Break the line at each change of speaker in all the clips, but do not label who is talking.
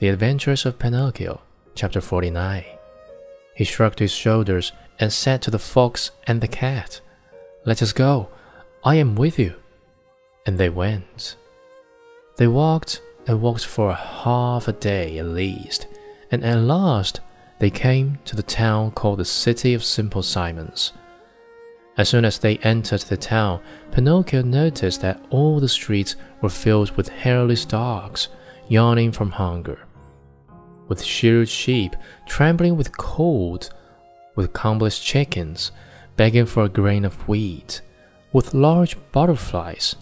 The Adventures of Pinocchio, chapter 49. He shrugged his shoulders and said to the fox and the cat, Let us go. I am with you. And they went. They walked and walked for half a day at least, and at last they came to the town called the City of Simple Simons. As soon as they entered the town, Pinocchio noticed that all the streets were filled with hairless dogs, yawning from hunger with sheared sheep trembling with cold, with combless chickens begging for a grain of wheat, with large butterflies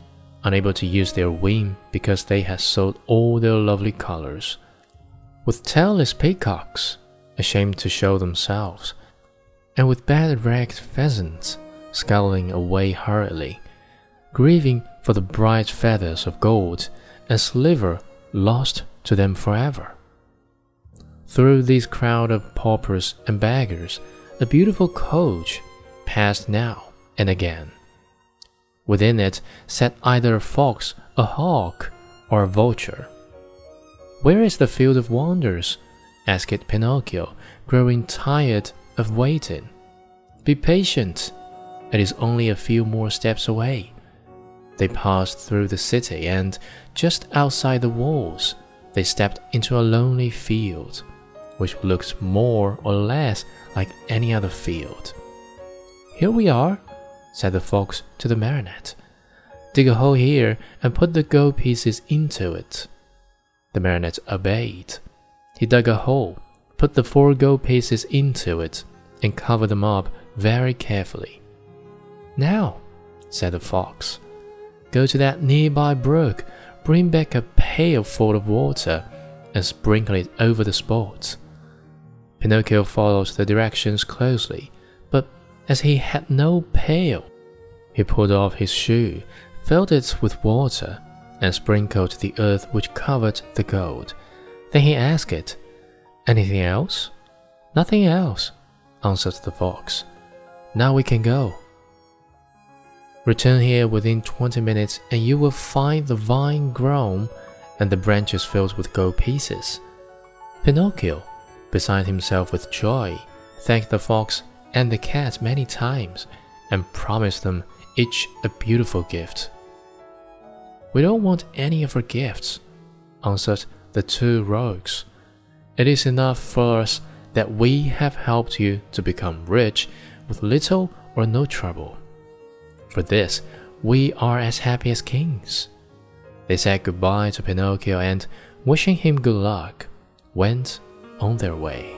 unable to use their wing because they had sold all their lovely colors, with tailless peacocks ashamed to show themselves, and with bad ragged pheasants scuttling away hurriedly, grieving for the bright feathers of gold and silver lost to them forever. Through this crowd of paupers and beggars, a beautiful coach passed now and again. Within it sat either a fox, a hawk, or a vulture. Where is the field of wonders? asked Pinocchio, growing tired of waiting. Be patient. It is only a few more steps away. They passed through the city, and just outside the walls, they stepped into a lonely field which looks more or less like any other field. Here we are, said the fox to the marionette. Dig a hole here and put the gold pieces into it. The marionette obeyed. He dug a hole, put the four gold pieces into it, and covered them up very carefully. Now, said the fox, go to that nearby brook, bring back a pail full of water, and sprinkle it over the spots. Pinocchio followed the directions closely, but as he had no pail, he pulled off his shoe, filled it with water, and sprinkled the earth which covered the gold. Then he asked it, Anything else? Nothing else, answered the fox. Now we can go. Return here within twenty minutes, and you will find the vine grown and the branches filled with gold pieces. Pinocchio beside himself with joy, thanked the fox and the cat many times, and promised them each a beautiful gift. We don't want any of our gifts, answered the two rogues. It is enough for us that we have helped you to become rich with little or no trouble. For this, we are as happy as kings. They said goodbye to Pinocchio and, wishing him good luck, went on their way.